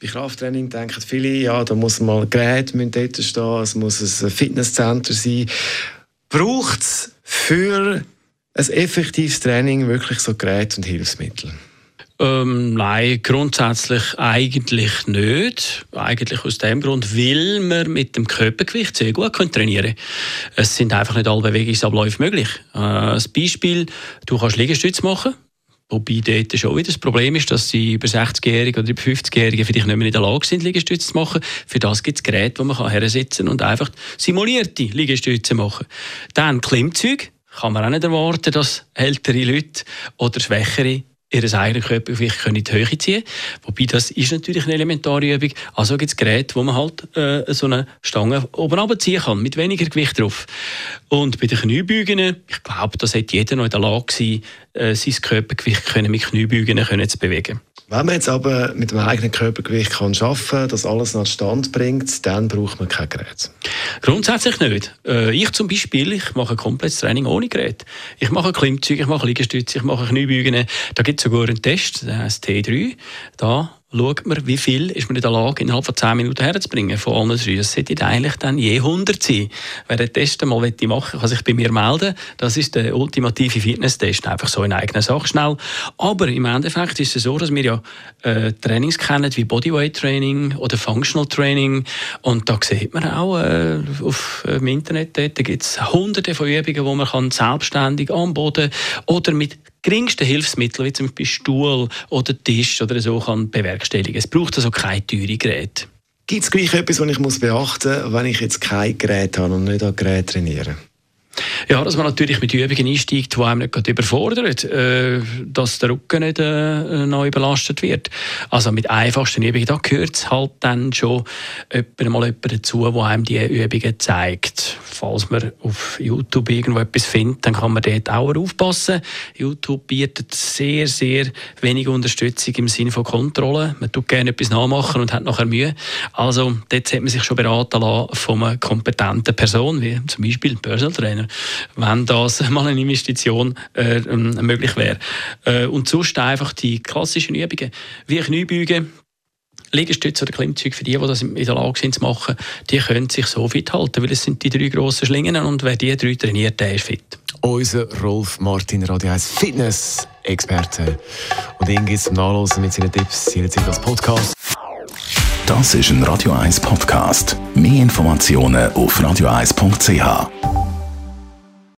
Bei Krafttraining denken viele, ja, da muss mal Gerät dort stehen, es muss ein Fitnesscenter sein. Braucht es für ein effektives Training wirklich so Geräte und Hilfsmittel? Ähm, nein, grundsätzlich eigentlich nicht. Eigentlich aus dem Grund, weil man mit dem Körpergewicht sehr gut trainieren kann. Es sind einfach nicht alle Bewegungsabläufe möglich. Äh, ein Beispiel, du kannst Liegestütze machen Wobei dort schon wieder das Problem ist, dass die über 60-Jährigen oder über 50-Jährigen vielleicht nicht mehr in der Lage sind, Liegestütze zu machen. Für das gibt es Geräte, wo man hersitzen und einfach simulierte Liegestütze machen Dann Klimmzüge. Kann man auch nicht erwarten, dass ältere Leute oder Schwächere ihr eigenes Körpergewicht in die Höhe ziehen Wobei, das ist natürlich eine elementare Übung. Also gibt es Geräte, wo man halt äh, so eine Stange oben runterziehen kann, mit weniger Gewicht drauf. Und bei den Kniebeugen, ich glaube, das hätte jeder noch in der Lage sein, äh, sein Körpergewicht können mit Kniebeugen können zu bewegen. Wenn man jetzt aber mit dem eigenen Körpergewicht kann schaffen kann, das alles nach Stand bringt, dann braucht man kein Gerät. Grundsätzlich nicht. Äh, ich zum Beispiel, ich mache ein komplettes Training ohne Gerät. Ich mache Klimmzüge, ich mache Liegestütze, ich mache Kniebeugen. Da gibt es sogar einen Test, der heißt T3. Da schaut man, wie viel ist man in der Lage, innerhalb von 10 Minuten herzubringen von allen drei. Es sollte eigentlich dann je 100 sein. Wer den Test mal machen möchte, kann sich bei mir melden. Das ist der ultimative Fitness-Test. Einfach so in eigener Sache schnell. Aber im Endeffekt ist es so, dass wir ja äh, Trainings kennen wie Bodyweight-Training oder Functional Training. Und da sieht man auch äh, auf äh, dem Internet, da gibt es hunderte von Übungen, wo man kann selbstständig am Boden oder mit geringsten Hilfsmittel, wie zum Beispiel Stuhl oder Tisch oder so, kann bewerkstelligen. Es braucht also keine teuren Geräte. Gibt es gleich etwas, was ich beachten muss, wenn ich jetzt kein Gerät habe und nicht an Gerät trainiere? Ja, dass man natürlich mit Übungen einsteigt, die einem nicht überfordert, äh, dass der Rücken nicht äh, neu belastet wird. Also mit einfachsten Übungen, da gehört es halt dann schon mal jemand dazu, der einem diese Übungen zeigt. Falls man auf YouTube irgendwo etwas findet, dann kann man dort auch aufpassen. YouTube bietet sehr, sehr wenig Unterstützung im Sinne von Kontrolle. Man tut gerne etwas nachmachen und hat nachher Mühe. Also dort sollte man sich schon beraten lassen von einer kompetenten Person, wie zum Beispiel ein Personal Trainer wenn das mal eine Investition äh, ähm, möglich wäre. Äh, und sonst einfach die klassischen Übungen, wie Kniebeugen, Liegestütze oder Klimmzüge, für die, die das in der Lage sind zu machen, die können sich so fit halten, weil es sind die drei grossen Schlingen und wer die drei trainiert, der ist fit. Unser Rolf Martin Radio 1 Fitness Experte. Und ihn geht zum Nachlesen mit seinen Tipps jederzeit als Podcast. Das ist ein Radio 1 Podcast. Mehr Informationen auf radio1.ch.